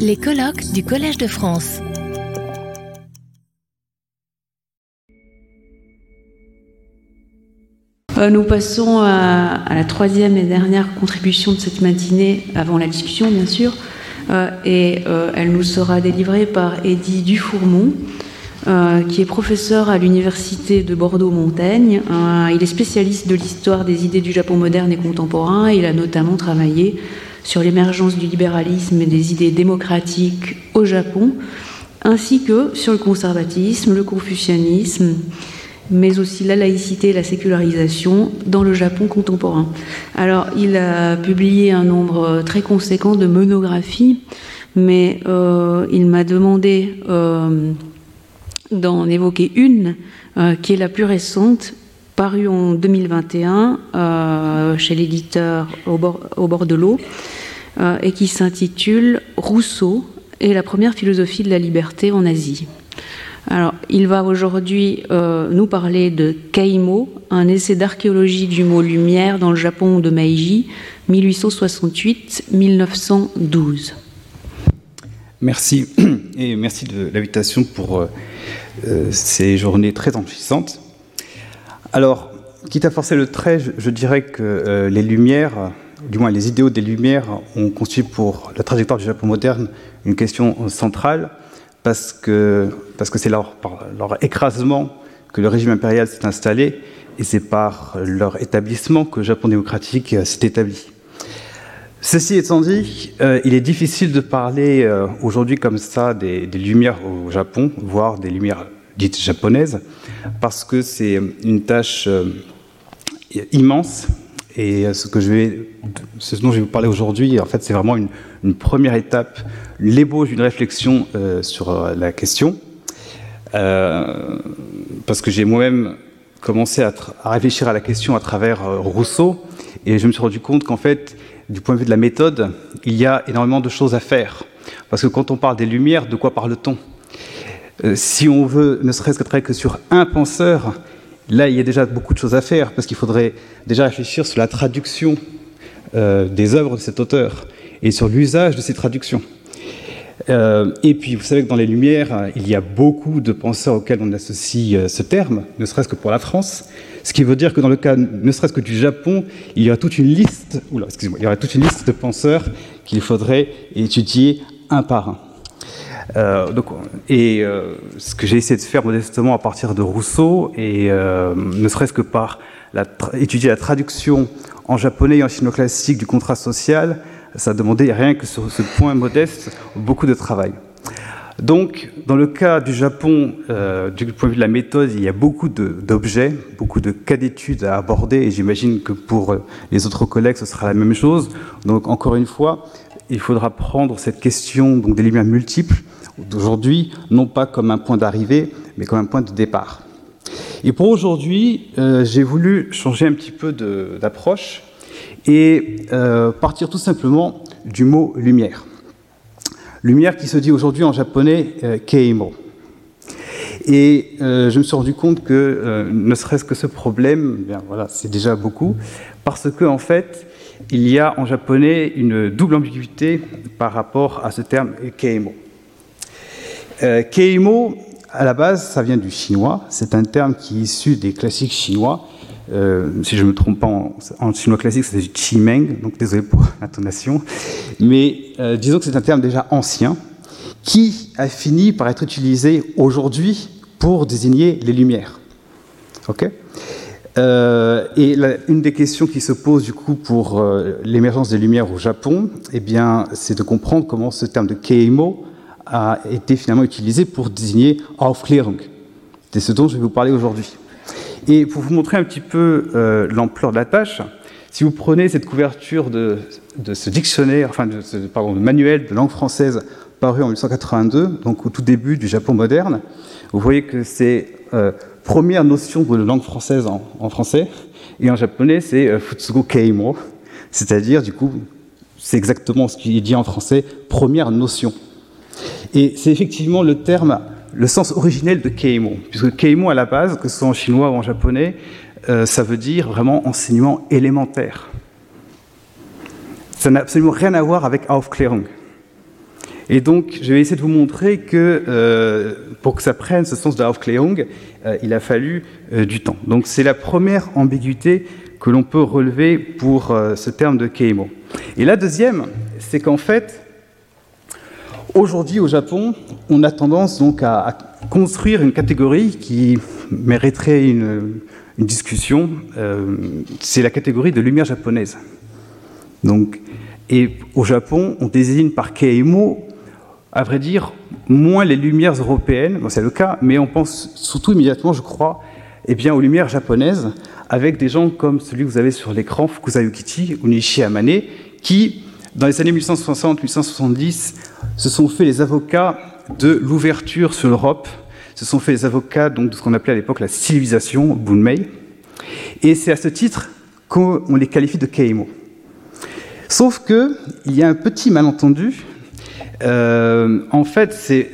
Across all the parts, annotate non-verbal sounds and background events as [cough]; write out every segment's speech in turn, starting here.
Les colloques du Collège de France. Euh, nous passons à, la troisième et dernière contribution de cette matinée, avant la discussion bien sûr, euh, et euh, elle nous sera délivrée par Eddie Dufourmont, qui est professeur à l'Université de Bordeaux-Montaigne. il est spécialiste de l'histoire des idées du Japon moderne et contemporain. Il a notamment travaillé sur l'émergence du libéralisme et des idées démocratiques au Japon, ainsi que sur le conservatisme, le confucianisme, mais aussi la laïcité et la sécularisation dans le Japon contemporain. Alors, il a publié un nombre très conséquent de monographies, mais euh, il m'a demandé euh, d'en évoquer une, euh, qui est la plus récente, parue en 2021 chez l'éditeur au bord de l'eau, euh, et qui s'intitule Rousseau et la première philosophie de la liberté en Asie. Alors, il va aujourd'hui euh, nous parler de Kaimo, un essai d'archéologie du mot lumière dans le Japon de Meiji, 1868-1912. Merci, [clears throat] et merci de l'invitation pour euh, ces journées très enrichissantes. Alors, quitte à forcer le trait, je dirais que les Lumières du moins les idéaux des Lumières, ont constitué pour la trajectoire du Japon moderne une question centrale, parce que c'est parce par leur écrasement que le régime impérial s'est installé, et c'est par leur établissement que le Japon démocratique s'est établi. Ceci étant dit, euh, il est difficile de parler euh, aujourd'hui comme ça des, lumières au Japon, voire des lumières dites japonaises, parce que c'est une tâche euh, immense et ce, que dont je vais vous parler aujourd'hui, en fait, c'est vraiment une, première étape, l'ébauche d'une réflexion euh, sur euh, la question. Euh, parce que j'ai moi-même commencé à, réfléchir à la question à travers Rousseau, et je me suis rendu compte qu'en fait, du point de vue de la méthode, il y a énormément de choses à faire. Parce que quand on parle des Lumières, de quoi parle-t-on? Si on veut ne serait-ce que que sur un penseur, Là, il y a déjà beaucoup de choses à faire, parce qu'il faudrait déjà réfléchir sur la traduction euh, des œuvres de cet auteur et sur l'usage de ces traductions. Euh, et puis, vous savez que dans les Lumières, il y a beaucoup de penseurs auxquels on associe euh, ce terme, ne serait-ce que pour la France, ce qui veut dire que dans le cas, ne serait-ce que du Japon, il y aura toute une liste, oula, excusez-moi, il y aura toute une liste de penseurs qu'il faudrait étudier un par un. Euh, donc, et euh, ce que j'ai essayé de faire modestement à partir de Rousseau, et euh, ne serait-ce que par étudier la traduction en japonais et en chinois classique du contrat social, ça demandait rien que sur ce point modeste beaucoup de travail. Donc, dans le cas du Japon, du point de vue de la méthode, il y a beaucoup d'objets, beaucoup de cas d'études à aborder, et j'imagine que pour les autres collègues, ce sera la même chose. Donc, encore une fois, il faudra prendre cette question donc, des lumières multiples d'aujourd'hui, non pas comme un point d'arrivée, mais comme un point de départ. Et pour aujourd'hui, euh, j'ai voulu changer un petit peu d'approche et euh, partir tout simplement du mot lumière. Lumière qui se dit aujourd'hui en japonais euh, keimo. Et je me suis rendu compte que ne serait-ce que ce problème, bien voilà, c'est déjà beaucoup, parce que en fait, il y a en japonais une double ambiguïté par rapport à ce terme keimo. Euh, keimo, à la base, ça vient du chinois. C'est un terme qui est issu des classiques chinois. Euh, si je ne me trompe pas, en, chinois classique, c'est du chimeng, donc désolé pour [laughs] l'intonation. Mais euh, disons que c'est un terme déjà ancien qui a fini par être utilisé aujourd'hui pour désigner les lumières. Ok? Et une des questions qui se pose du coup pour l'émergence des lumières au Japon, eh bien, c'est de comprendre comment ce terme de keimo a été finalement utilisé pour désigner Aufklärung. C'est ce dont je vais vous parler aujourd'hui. Et pour vous montrer un petit peu euh, l'ampleur de la tâche, si vous prenez cette couverture de, ce dictionnaire, enfin, de ce manuel de langue française paru en 1982, donc au tout début du Japon moderne, vous voyez que c'est euh, première notion de langue française en, français, et en japonais c'est euh, Futsugo Keimo, c'est-à-dire du coup, c'est exactement ce qu'il dit en français, première notion. Et c'est effectivement le terme, le sens originel de keimo, puisque keimo à la base, que ce soit en chinois ou en japonais, euh, ça veut dire vraiment enseignement élémentaire. Ça n'a absolument rien à voir avec Aufklärung. Et donc, je vais essayer de vous montrer que euh, pour que ça prenne ce sens de Aufklärung, euh, il a fallu du temps. Donc, c'est la première ambiguïté que l'on peut relever pour ce terme de Keimo. Et la deuxième, c'est qu'en fait, aujourd'hui au Japon, on a tendance donc à, construire une catégorie qui mériterait une, discussion. Euh, c'est la catégorie de lumière japonaise. Donc, et au Japon, on désigne par Keimo à vrai dire, moins les lumières européennes, c'est le cas, mais on pense surtout immédiatement, je crois, eh bien, aux lumières japonaises, avec des gens comme celui que vous avez sur l'écran, Fukusa Yukichi ou Nishi Amane, qui, dans les années 1860-1870, se sont fait les avocats de l'ouverture sur l'Europe, se sont fait les avocats de ce qu'on appelait à l'époque la civilisation, Bunmei, et c'est à ce titre qu'on les qualifie de Keimo. Sauf qu'il y a un petit malentendu. Euh, en fait, ces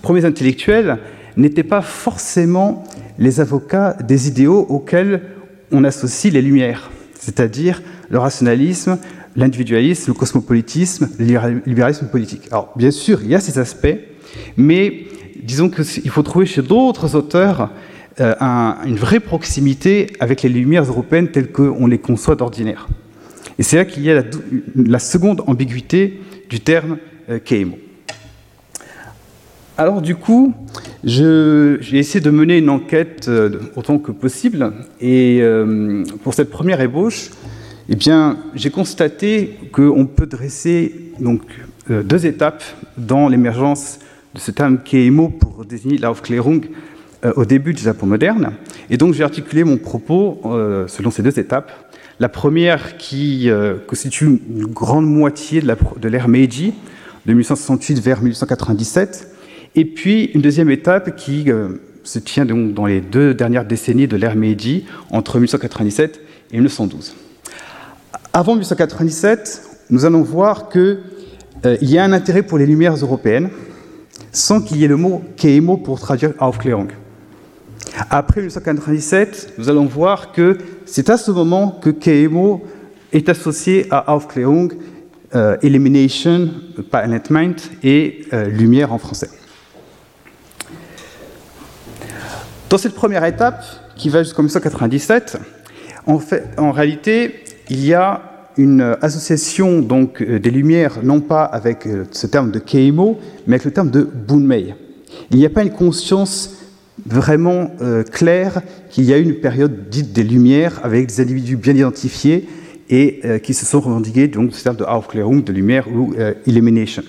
premiers intellectuels n'étaient pas forcément les avocats des idéaux auxquels on associe les Lumières, c'est-à-dire le rationalisme, l'individualisme, le cosmopolitisme, le libéralisme politique. Alors, bien sûr, il y a ces aspects, mais disons qu'il faut trouver chez d'autres auteurs euh, un, une vraie proximité avec les Lumières européennes telles qu'on les conçoit d'ordinaire. Et c'est là qu'il y a la, seconde ambiguïté du terme euh, Keimo. Alors du coup, j'ai essayé de mener une enquête euh, autant que possible, et euh, pour cette première ébauche, eh bien, j'ai constaté qu'on peut dresser donc euh, deux étapes dans l'émergence de ce terme Keimo pour désigner l'Aufklärung euh, au début du Japon moderne. Et donc j'ai articulé mon propos euh, selon ces deux étapes. La première qui euh, constitue une grande moitié de l'ère Meiji, de 1868 vers 1897, et puis une deuxième étape qui se tient donc dans les deux dernières décennies de l'ère Meiji, entre 1897 et 1912. Avant 1897, nous allons voir qu'il euh, y a un intérêt pour les lumières européennes, sans qu'il y ait le mot Keimo pour traduire Aufklärung. Après 1897, nous allons voir que c'est à ce moment que Keimo est associé à Aufklärung euh, Elimination, pas Enlightenment, et euh, Lumière en français. Dans cette première étape, qui va jusqu'en 1997, en, fait, en réalité, il y a une association donc, euh, des Lumières, non pas avec euh, ce terme de Keimo, mais avec le terme de Bunmei. Il n'y a pas une conscience vraiment euh, claire qu'il y a eu une période dite des Lumières avec des individus bien identifiés et qui se sont revendiqués donc ce terme de Aufklärung, de lumière ou euh, Illumination.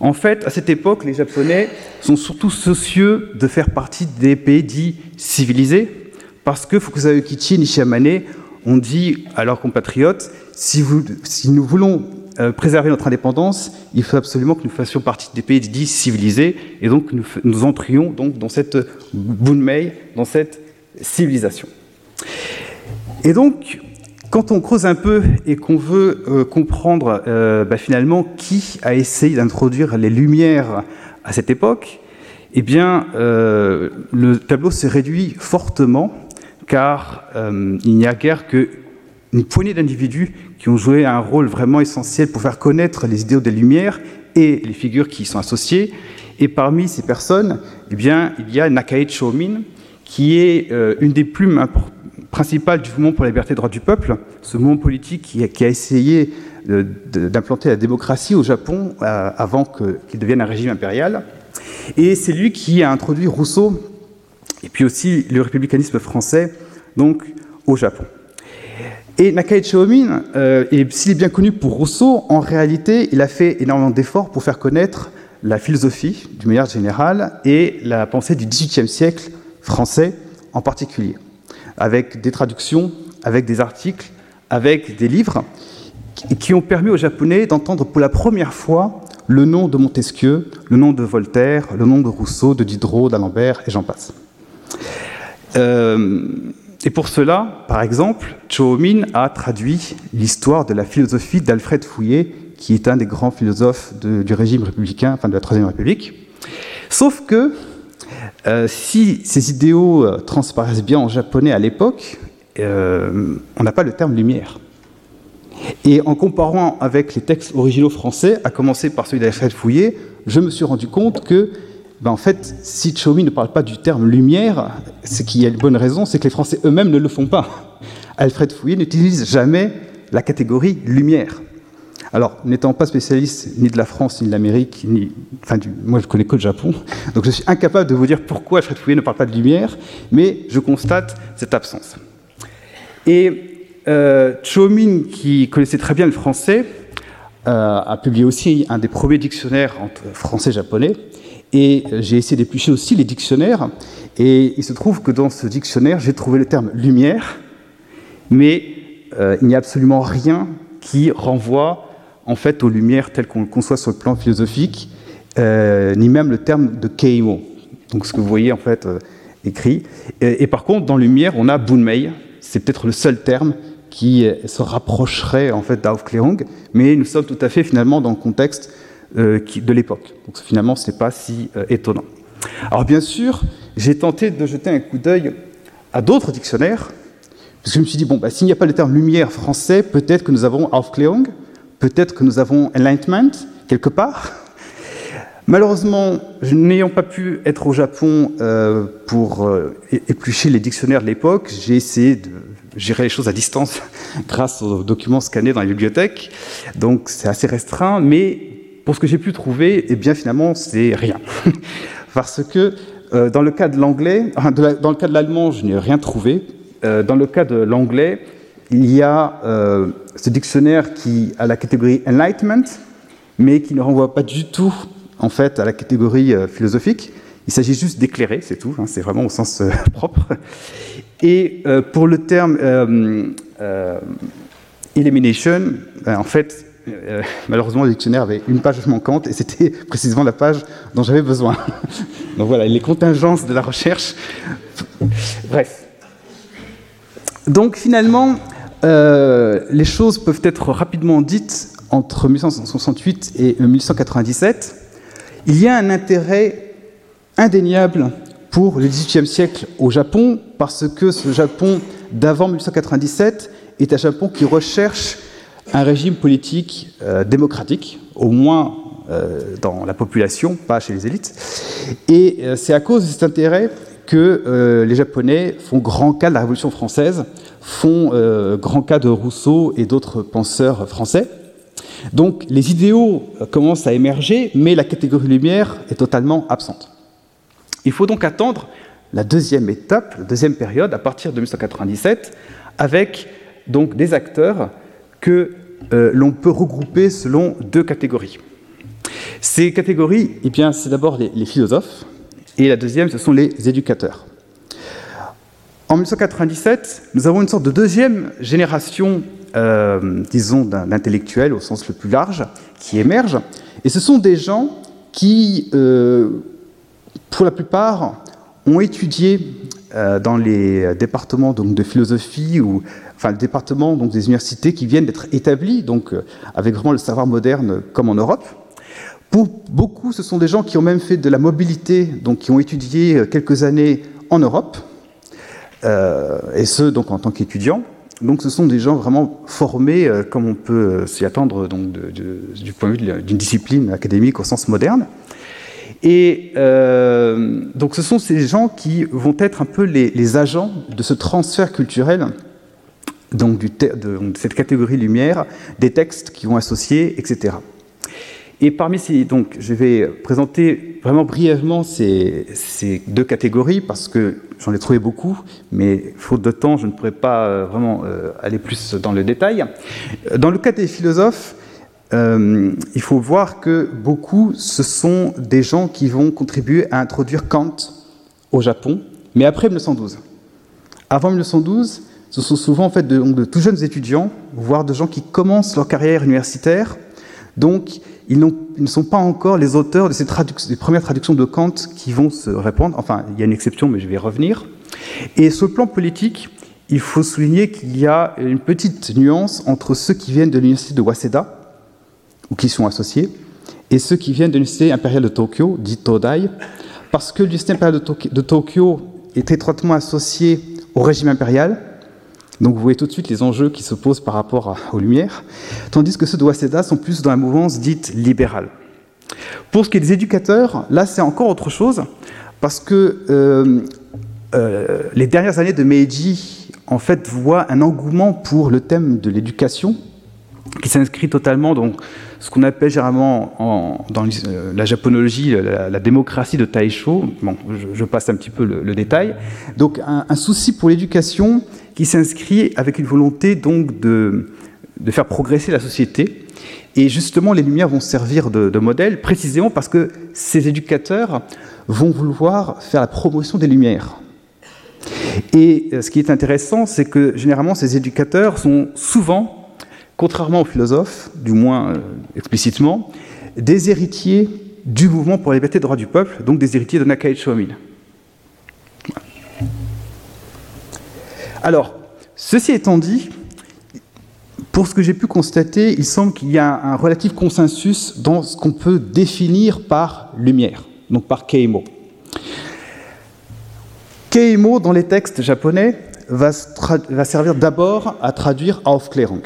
En fait, à cette époque, les Japonais sont surtout soucieux de faire partie des pays dits civilisés, parce que Fukuzawa Kichi et Nishiyamane ont dit à leurs compatriotes si, nous voulons euh, préserver notre indépendance, il faut absolument que nous fassions partie des pays dits civilisés, et donc nous, nous entrions donc dans cette bunmei, dans cette civilisation. Et donc, quand on creuse un peu et qu'on veut euh, comprendre euh, bah, finalement qui a essayé d'introduire les lumières à cette époque, eh bien, le tableau se réduit fortement, car euh, il n'y a guère qu'une poignée d'individus qui ont joué un rôle vraiment essentiel pour faire connaître les idéaux des Lumières et les figures qui y sont associées. Et parmi ces personnes, eh bien, il y a Nakae Chomin, qui est euh, une des plumes importantes principale du mouvement pour la liberté et droits du peuple, ce mouvement politique qui a, essayé d'implanter la démocratie au Japon euh, avant qu'il qu devienne un régime impérial. Et c'est lui qui a introduit Rousseau et puis aussi le républicanisme français donc au Japon. Et Nakae Chomin, euh, s'il est bien connu pour Rousseau, en réalité, il a fait énormément d'efforts pour faire connaître la philosophie, d'une manière générale, et la pensée du XVIIIe siècle français en particulier avec des traductions, avec des articles, avec des livres, qui ont permis aux Japonais d'entendre pour la première fois le nom de Montesquieu, le nom de Voltaire, le nom de Rousseau, de Diderot, d'Alembert, et j'en passe. Euh, et pour cela, par exemple, Cho-Min a traduit l'histoire de la philosophie d'Alfred Fouillet, qui est un des grands philosophes du régime républicain, enfin de la Troisième République. Sauf que euh, si ces idéaux euh, transparaissent bien en japonais à l'époque, on n'a pas le terme lumière. Et en comparant avec les textes originaux français, à commencer par celui d'Alfred Fouillé, je me suis rendu compte que, ben en fait, si Chomi ne parle pas du terme lumière, c'est qu'il y a une bonne raison, c'est que les Français eux-mêmes ne le font pas. Alfred Fouillé n'utilise jamais la catégorie lumière. Alors, n'étant pas spécialiste ni de la France, ni de l'Amérique, ni, enfin, moi je connais que le Japon, donc je suis incapable de vous dire pourquoi Alfred Fouillé ne parle pas de lumière, mais je constate cette absence. Et euh, Chomin, qui connaissait très bien le français, euh, a publié aussi un des premiers dictionnaires entre français et japonais, et j'ai essayé d'éplucher aussi les dictionnaires, et il se trouve que dans ce dictionnaire, j'ai trouvé le terme lumière, mais euh, il n'y a absolument rien qui renvoie en fait aux lumières telles qu'on le conçoit sur le plan philosophique, euh, ni même le terme de keimo. Donc ce que vous voyez en fait euh, écrit. Et, par contre, dans lumière, on a bunmei. C'est peut-être le seul terme qui euh, se rapprocherait en fait d'Aufklärung, mais nous sommes tout à fait finalement dans le contexte euh, qui, de l'époque. Donc finalement, ce n'est pas si euh, étonnant. Alors bien sûr, j'ai tenté de jeter un coup d'œil à d'autres dictionnaires, parce que je me suis dit, bon, bah, s'il n'y a pas le terme lumière français, peut-être que nous avons Aufklärung, peut-être que nous avons Enlightenment, quelque part. Malheureusement, n'ayant pas pu être au Japon euh, pour euh, éplucher les dictionnaires de l'époque, j'ai essayé de gérer les choses à distance [laughs] grâce aux documents scannés dans la bibliothèque. Donc c'est assez restreint, mais pour ce que j'ai pu trouver, eh bien finalement, c'est rien. [laughs] Parce que euh, dans le cas de l'anglais, dans le cas de l'allemand, je n'ai rien trouvé. Euh, dans le cas de l'anglais, il y a euh, ce dictionnaire qui a la catégorie Enlightenment, mais qui ne renvoie pas du tout en fait à la catégorie philosophique. Il s'agit juste d'éclairer, c'est tout, hein, c'est vraiment au sens [laughs] propre. Et pour le terme elimination, ben, en fait, malheureusement, le dictionnaire avait une page manquante et c'était [laughs] précisément la page dont j'avais besoin. [laughs] Donc voilà, les contingences de la recherche. Bref. Donc finalement, euh, les choses peuvent être rapidement dites entre 1868 et 1897. Il y a un intérêt indéniable pour le XVIIIe siècle au Japon, parce que ce Japon d'avant 1897 est un Japon qui recherche un régime politique euh, démocratique, au moins euh, dans la population, pas chez les élites. Et euh, c'est à cause de cet intérêt que les Japonais font grand cas de la Révolution française, font grand cas de Rousseau et d'autres penseurs français. Donc les idéaux commencent à émerger, mais la catégorie lumière est totalement absente. Il faut donc attendre la deuxième étape, la deuxième période, à partir de 1997, avec donc des acteurs que euh, l'on peut regrouper selon deux catégories. Ces catégories, eh bien, c'est d'abord les, philosophes, et la deuxième, ce sont les éducateurs. En 1997, nous avons une sorte de deuxième génération, euh, disons, d'intellectuels au sens le plus large, qui émerge. Et ce sont des gens qui, euh, pour la plupart, ont étudié dans les départements donc, de philosophie ou enfin le département donc des universités qui viennent d'être établis donc euh, avec vraiment le savoir moderne comme en Europe. Pour beaucoup, ce sont des gens qui ont même fait de la mobilité, donc qui ont étudié euh, quelques années en Europe, euh, et ce, donc en tant qu'étudiants. Donc ce sont des gens vraiment formés, comme on peut s'y attendre donc, du point de vue d'une discipline académique au sens moderne. Et donc ce sont ces gens qui vont être un peu les agents de ce transfert culturel, donc de cette catégorie lumière, des textes qui vont associer, etc. Et parmi ces, donc, je vais présenter vraiment brièvement ces, ces deux catégories parce que j'en ai trouvé beaucoup, mais faute de temps, je ne pourrais pas euh, vraiment euh, aller plus dans le détail. Dans le cas des philosophes, euh, il faut voir que beaucoup, ce sont des gens qui vont contribuer à introduire Kant au Japon, mais après 1912. Avant 1912, ce sont souvent en fait de, tout jeunes étudiants, voire de gens qui commencent leur carrière universitaire. Donc, ils, ils, ne sont pas encore les auteurs de ces des premières traductions de Kant qui vont se répandre. Enfin, il y a une exception, mais je vais y revenir. Et sur le plan politique, il faut souligner qu'il y a une petite nuance entre ceux qui viennent de l'université de Waseda, ou qui sont associés, et ceux qui viennent de l'université impériale de Tokyo, dit Todai, parce que l'université impériale de Tokyo est étroitement associée au régime impérial, Donc vous voyez tout de suite les enjeux qui se posent par rapport aux Lumières, tandis que ceux de Waseda sont plus dans la mouvance dite libérale. Pour ce qui est des éducateurs, là c'est encore autre chose, parce que euh, euh, les dernières années de Meiji, en fait, voient un engouement pour le thème de l'éducation, qui s'inscrit totalement dans ce qu'on appelle généralement dans euh, la japonologie la, démocratie de Taisho. Bon, je, passe un petit peu le, détail. Donc un, un souci pour l'éducation qui s'inscrit avec une volonté donc de, de faire progresser la société et justement, les Lumières vont servir de, modèle précisément parce que ces éducateurs vont vouloir faire la promotion des Lumières. Et euh, ce qui est intéressant, c'est que généralement, ces éducateurs sont souvent, contrairement aux philosophes, du moins euh, explicitement, des héritiers du mouvement pour la liberté et droits du peuple, donc des héritiers de Nakai. Alors, ceci étant dit, pour ce que j'ai pu constater, il semble qu'il y a un relatif consensus dans ce qu'on peut définir par lumière, donc par Keimo. Keimo, dans les textes japonais, va, servir d'abord à traduire Aufklärung,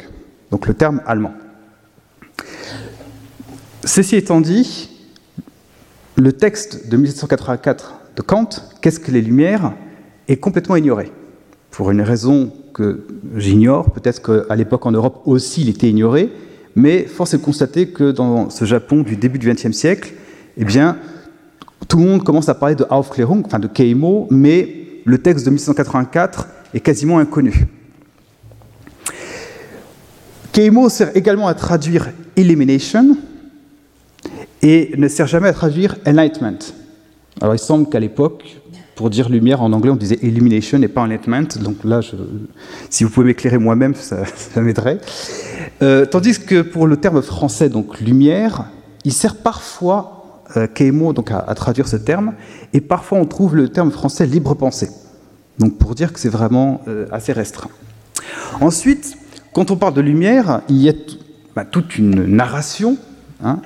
donc le terme allemand. Ceci étant dit, le texte de 1784 de Kant, Qu'est-ce que les Lumières est complètement ignoré, pour une raison que j'ignore. Peut-être qu'à l'époque en Europe aussi il était ignoré, mais force est de constater que dans ce Japon du début du XXe siècle, eh tout le monde commence à parler de Aufklärung, enfin de Keimo, mais le texte de 1684 est quasiment inconnu. Keimo sert également à traduire Elimination et ne sert jamais à traduire Enlightenment. Alors il semble qu'à l'époque, pour dire lumière en anglais, on disait illumination et pas enlightenment. Donc là, si vous pouvez m'éclairer moi-même, [laughs] ça, m'aiderait. Euh, tandis que pour le terme français, donc lumière, il sert parfois, euh, Keimo, donc à, traduire ce terme, et parfois on trouve le terme français libre pensée. Donc pour dire que c'est vraiment euh, assez restreint. Ensuite, quand on parle de lumière, il y a bah, toute une narration, hein,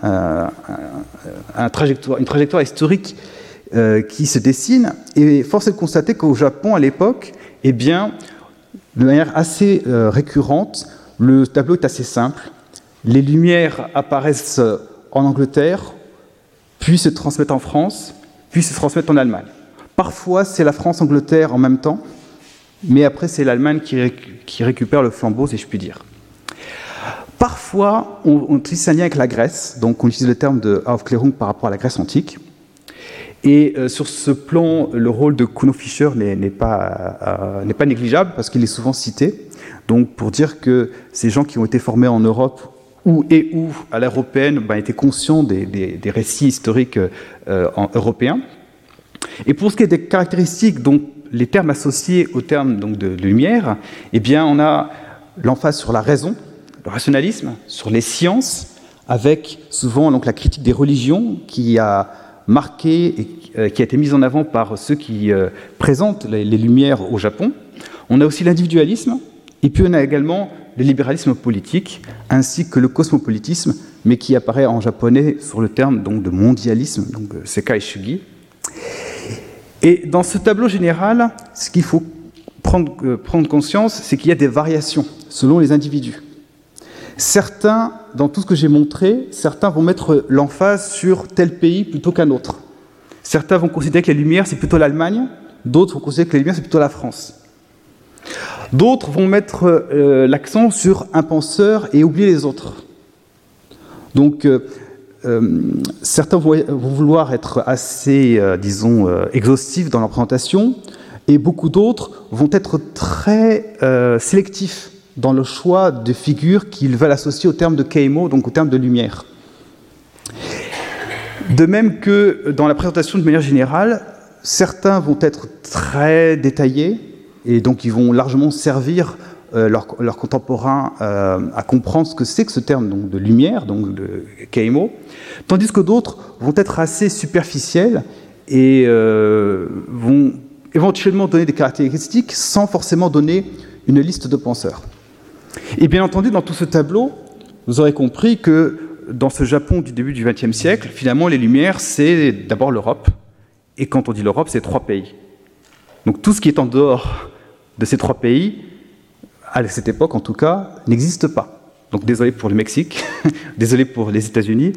trajectoire, une trajectoire historique euh, qui se dessine. Et force est de constater qu'au Japon, à l'époque, eh bien, de manière assez euh, récurrente, le tableau est assez simple. Les lumières apparaissent en Angleterre, puis se transmettent en France, puis se transmettent en Allemagne. Parfois, c'est la France-Angleterre en même temps, mais après, c'est l'Allemagne qui, récupère le flambeau, si je puis dire. Parfois, on, on utilise un lien avec la Grèce, donc on utilise le terme de Aufklärung par rapport à la Grèce antique. Et euh, sur ce plan, le rôle de Kuno Fischer n'est pas, euh, pas, négligeable parce qu'il est souvent cité. Donc pour dire que ces gens qui ont été formés en Europe ou et ou à l'européenne ben, étaient conscients des, des, récits historiques euh, en, européens. Et pour ce qui est des caractéristiques, donc les termes associés aux termes donc, de, lumière, eh bien on a l'emphase sur la raison, le rationalisme, sur les sciences, avec souvent donc la critique des religions qui a marquée et euh, qui a été mise en avant par ceux qui euh, présentent les, Lumières au Japon. On a aussi l'individualisme, et puis on a également le libéralisme politique, ainsi que le cosmopolitisme, mais qui apparaît en japonais sur le terme donc, de mondialisme, donc euh, Sekai Shugi. Et dans ce tableau général, ce qu'il faut prendre, prendre conscience, c'est qu'il y a des variations selon les individus. Certains, dans tout ce que j'ai montré, certains vont mettre l'emphase sur tel pays plutôt qu'un autre. Certains vont considérer que les Lumières, c'est plutôt l'Allemagne, d'autres vont considérer que les Lumières, c'est plutôt la France. D'autres vont mettre euh, l'accent sur un penseur et oublier les autres. Donc, euh, euh, certains vont, vouloir être assez, disons, exhaustifs dans leur présentation, et beaucoup d'autres vont être très sélectifs dans le choix de figures qu'ils veulent associer au terme de Keimo, donc au terme de lumière. De même que dans la présentation de manière générale, certains vont être très détaillés et donc ils vont largement servir euh, leurs contemporains euh, à comprendre ce que c'est que ce terme donc, de lumière, donc de Keimo, tandis que d'autres vont être assez superficiels et euh, vont éventuellement donner des caractéristiques sans forcément donner une liste de penseurs. Et bien entendu, dans tout ce tableau, vous aurez compris que dans ce Japon du début du XXe siècle, finalement, les Lumières, c'est d'abord l'Europe. Et quand on dit l'Europe, c'est trois pays. Donc tout ce qui est en dehors de ces trois pays à cette époque en tout cas, n'existe pas. Donc désolé pour le Mexique, [laughs] désolé pour les États-Unis,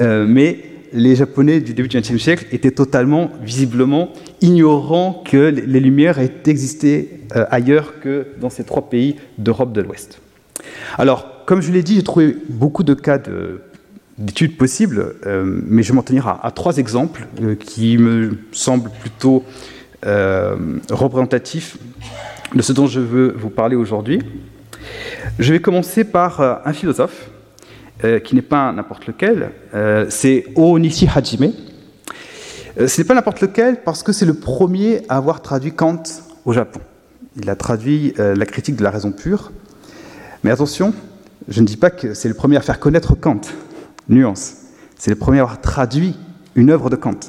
euh, mais les Japonais du début du XXe siècle étaient totalement, visiblement, ignorants que les Lumières aient existé euh, ailleurs que dans ces trois pays d'Europe de l'Ouest. Alors, comme je l'ai dit, j'ai trouvé beaucoup de cas d'études possibles, euh, mais je vais m'en tenir à, trois exemples qui me semblent plutôt représentatifs de ce dont je veux vous parler aujourd'hui. Je vais commencer par euh, un philosophe euh, qui n'est pas n'importe lequel, euh, c'est Onishi Hajime. ce n'est pas n'importe lequel parce que c'est le premier à avoir traduit Kant au Japon. Il a traduit la critique de la raison pure. Mais attention, je ne dis pas que c'est le premier à faire connaître Kant. Nuance. C'est le premier à avoir traduit une œuvre de Kant.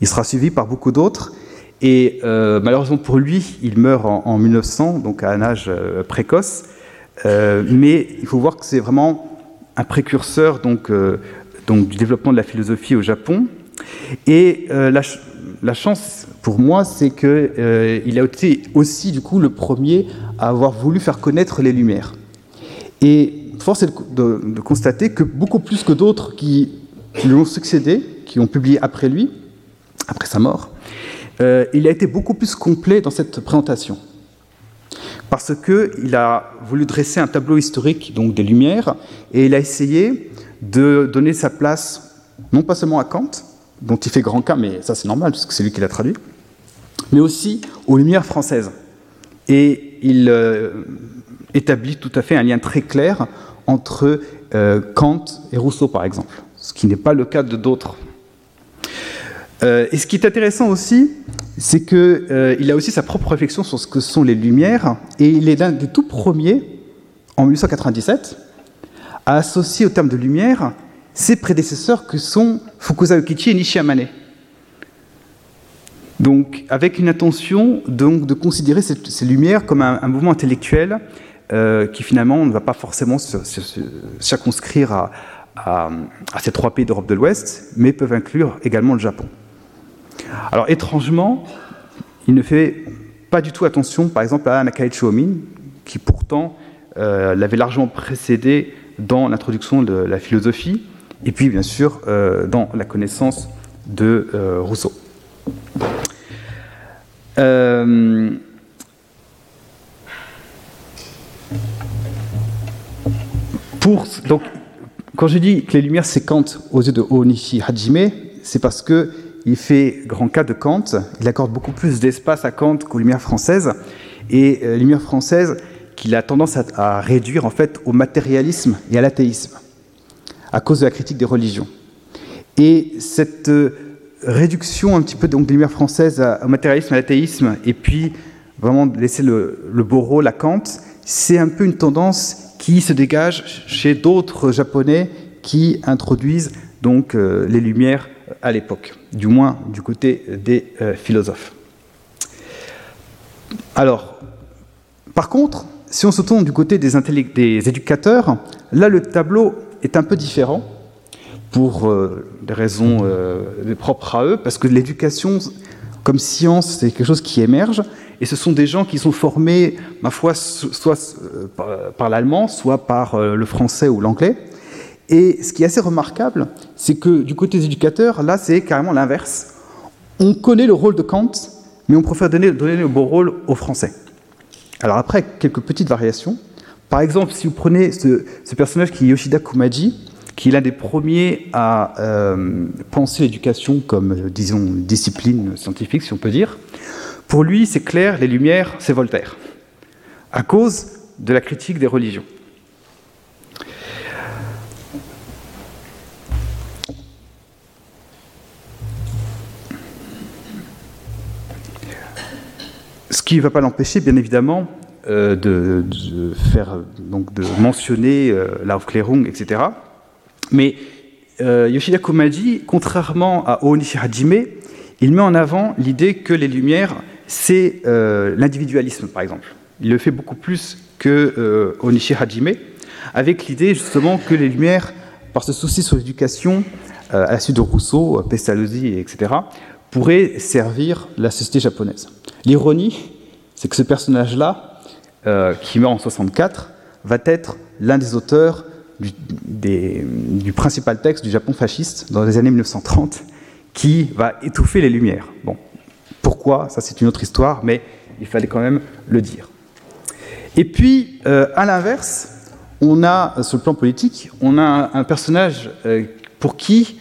Il sera suivi par beaucoup d'autres. Et malheureusement pour lui, il meurt en, 1900, donc à un âge précoce. Euh, mais il faut voir que c'est vraiment un précurseur donc, euh, donc, du développement de la philosophie au Japon. Et euh, la, chance pour moi, c'est qu'il a été aussi du coup le premier à avoir voulu faire connaître les Lumières. Et force est de constater que beaucoup plus que d'autres qui lui ont succédé, qui ont publié après lui, après sa mort, il a été beaucoup plus complet dans cette présentation parce qu'il a voulu dresser un tableau historique donc des Lumières, et il a essayé de donner sa place, non pas seulement à Kant, dont il fait grand cas, mais ça c'est normal, puisque c'est lui qui l'a traduit, mais aussi aux Lumières françaises. Et il euh, établit tout à fait un lien très clair entre euh, Kant et Rousseau, par exemple, ce qui n'est pas le cas de d'autres. Euh, et ce qui est intéressant aussi, c'est qu'il euh, a aussi sa propre réflexion sur ce que sont les Lumières, et il est l'un des tout premiers, en 1897, à associer au terme de Lumière ses prédécesseurs que sont Fukuza Ukichi et Nishiyamane. Donc, avec une intention donc, de considérer ces, Lumières comme un, mouvement intellectuel euh, qui finalement ne va pas forcément se, circonscrire à, à ces trois pays d'Europe de l'Ouest, mais peuvent inclure également le Japon. Alors étrangement, il ne fait pas du tout attention, par exemple, à Nakai Chuomin, qui pourtant euh, l'avait largement précédé dans l'introduction de la philosophie, et puis bien sûr euh, dans la connaissance de euh, Rousseau. quand je dis que les lumières séquentes aux yeux de Onishi Hajime, c'est parce que il fait grand cas de Kant, il accorde beaucoup plus d'espace à Kant qu'aux Lumières françaises, et euh, Lumières françaises qu'il a tendance à, réduire en fait au matérialisme et à l'athéisme, à cause de la critique des religions. Et cette euh, réduction un petit peu donc, des Lumières françaises au matérialisme, à l'athéisme, et puis vraiment laisser le, rôle à Kant, c'est un peu une tendance qui se dégage chez d'autres Japonais qui introduisent donc euh, les Lumières à l'époque, du moins du côté des euh, philosophes. Alors, par contre, si on se tourne du côté des, des éducateurs, là le tableau est un peu différent pour euh, des raisons euh, propres à eux, parce que l'éducation comme science, c'est quelque chose qui émerge, et ce sont des gens qui sont formés, ma foi, soit par l'allemand, soit par le français ou l'anglais, et ce qui est assez remarquable, c'est que du côté des éducateurs, là, c'est carrément l'inverse. On connaît le rôle de Kant, mais on préfère donner, le bon rôle aux Français. Alors après, quelques petites variations. Par exemple, si vous prenez ce, personnage qui est Yoshida Kumaji, qui est l'un des premiers à euh, penser l'éducation comme, euh, disons, discipline scientifique, si on peut dire, pour lui, c'est clair, les Lumières, c'est Voltaire, à cause de la critique des religions. Qui ne va pas l'empêcher, bien évidemment, euh, de, faire, donc de mentionner euh, l'Aufklärung, etc. Mais euh, Yoshida Komaji, contrairement à Onishi Hajime, il met en avant l'idée que les Lumières, c'est l'individualisme, par exemple. Il le fait beaucoup plus que Onishi Hajime, avec l'idée justement que les Lumières, par ce souci sur l'éducation, à la suite de Rousseau, Pestalozzi, etc., pourraient servir la société japonaise. L'ironie, c'est que ce personnage-là qui meurt en 64, va être l'un des auteurs du, principal texte du Japon fasciste dans les années 1930, qui va étouffer les Lumières. Bon, pourquoi? Ça, c'est une autre histoire, mais il fallait quand même le dire. Et puis, euh, à l'inverse, on a, sur le plan politique, on a un, personnage euh, pour qui,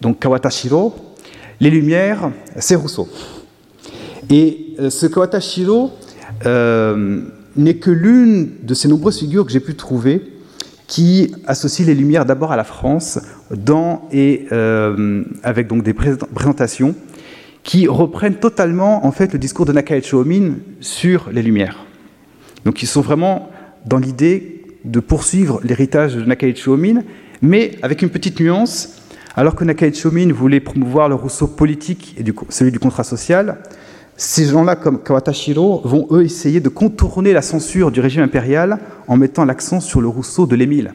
donc Kawatashiro, les Lumières, c'est Rousseau. Et euh, ce Kawatashiro n'est que l'une de ces nombreuses figures que j'ai pu trouver qui associe les Lumières d'abord à la France, dans et avec donc des présentations qui reprennent totalement en fait le discours de Nakae Chomin sur les Lumières. Donc ils sont vraiment dans l'idée de poursuivre l'héritage de Nakae Chomin, mais avec une petite nuance. Alors que Nakae Chomin voulait promouvoir le Rousseau politique et celui du contrat social, ces gens-là, comme Kawatashiro, vont eux essayer de contourner la censure du régime impérial en mettant l'accent sur le Rousseau de l'Émile,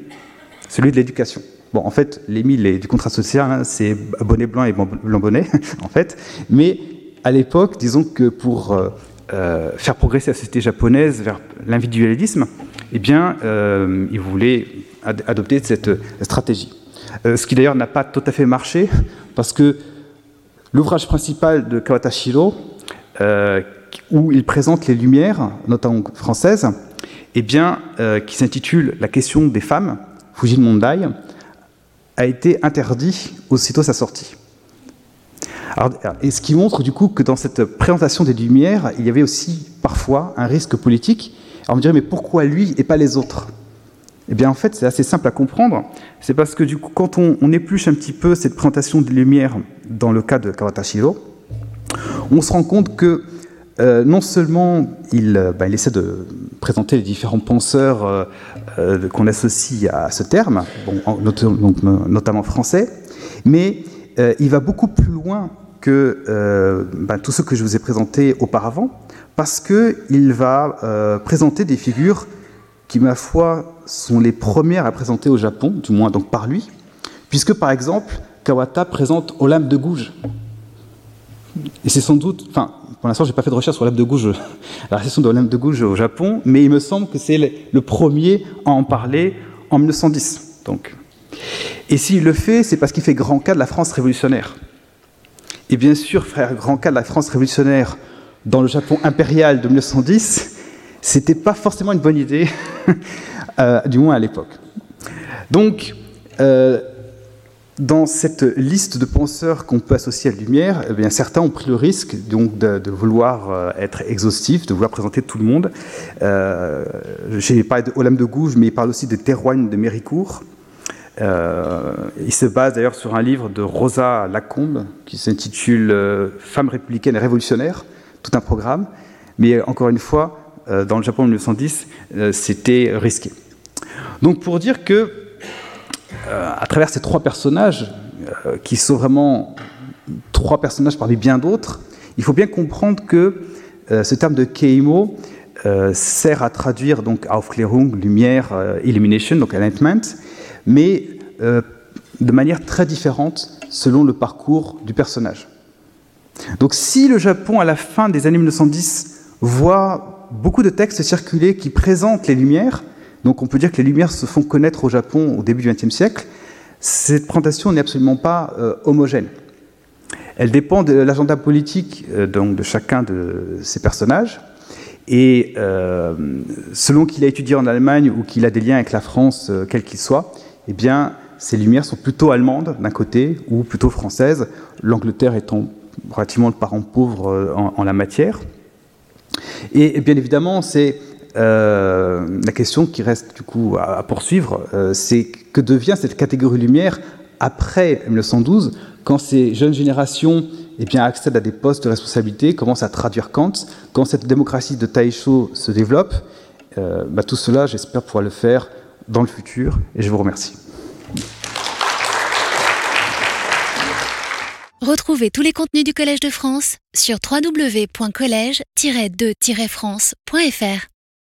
celui de l'éducation. Bon, en fait, l'Émile du contrat social, hein, c'est bonnet blanc et blanc bonnet, [laughs] en fait. Mais à l'époque, disons que pour euh, euh, faire progresser la société japonaise vers l'individualisme, eh bien, euh, il voulait adopter cette stratégie. Ce qui d'ailleurs n'a pas tout à fait marché, parce que l'ouvrage principal de Kawatashiro, où il présente les Lumières, notamment françaises, eh bien, qui s'intitule La question des femmes, Fujin Mondai, a été interdit aussitôt sa sortie et ce qui montre du coup que dans cette présentation des Lumières, il y avait aussi parfois un risque politique. Alors on me dirait, mais pourquoi lui et pas les autres? Eh bien en fait, c'est assez simple à comprendre. C'est parce que du coup, quand on, épluche un petit peu cette présentation des Lumières dans le cas de Kawatashiro, on se rend compte que euh, non seulement il, bah, il, essaie de présenter les différents penseurs euh, euh, qu'on associe à ce terme, notamment français, mais il va beaucoup plus loin que euh, ben, tout ce que je vous ai présenté auparavant, parce qu'il va euh, présenter des figures qui, ma foi, sont les premières à présenter au Japon, du moins donc par lui, puisque par exemple, Kawata présente Olympe de Gouges. Et c'est sans doute, enfin, pour l'instant, je n'ai pas fait de recherche sur l'Olympe de Gouges, la récession de l'Olympe de Gouges au Japon, mais il me semble que c'est le premier à en parler en 1910. Donc. Et s'il le fait, c'est parce qu'il fait grand cas de la France révolutionnaire. Et bien sûr, frère grand cas de la France révolutionnaire dans le Japon impérial de 1910, c'était pas forcément une bonne idée, [laughs] euh, du moins à l'époque. Donc, euh, dans cette liste de penseurs qu'on peut associer à la Lumière, eh certains ont pris le risque donc, de, vouloir euh, être exhaustifs, de vouloir présenter tout le monde. J'ai parlé de Olam de Gouges, mais il parle aussi de Terroigne de Méricourt, euh, il se base d'ailleurs sur un livre de Rosa Lacombe qui s'intitule euh, Femmes républicaines et révolutionnaires, tout un programme. Mais encore une fois, euh, dans le Japon de 1910, c'était risqué. Donc pour dire que, à travers ces trois personnages, qui sont vraiment trois personnages parmi bien d'autres, il faut bien comprendre que ce terme de Keimo sert à traduire donc Aufklärung, lumière, illumination, donc enlightenment, mais euh, de manière très différente selon le parcours du personnage. Donc si le Japon, à la fin des années 1910, voit beaucoup de textes circuler qui présentent les Lumières, donc on peut dire que les Lumières se font connaître au Japon au début du XXe siècle, cette présentation n'est absolument pas euh, homogène. Elle dépend de l'agenda politique euh, donc de chacun de ces personnages, et selon qu'il a étudié en Allemagne ou qu'il a des liens avec la France, quel qu'il soit, eh bien, ces lumières sont plutôt allemandes d'un côté ou plutôt françaises, l'Angleterre étant relativement le parent pauvre euh, en, la matière. Et, bien évidemment, c'est euh, la question qui reste du coup à, poursuivre, euh, c'est que devient cette catégorie lumière après 1912, quand ces jeunes générations eh bien, accèdent à des postes de responsabilité, commencent à traduire Kant, quand cette démocratie de Taisho se développe, bah, tout cela, j'espère pouvoir le faire dans le futur. Et je vous remercie. Retrouvez tous les contenus du Collège de France sur www.colège-2-france.fr.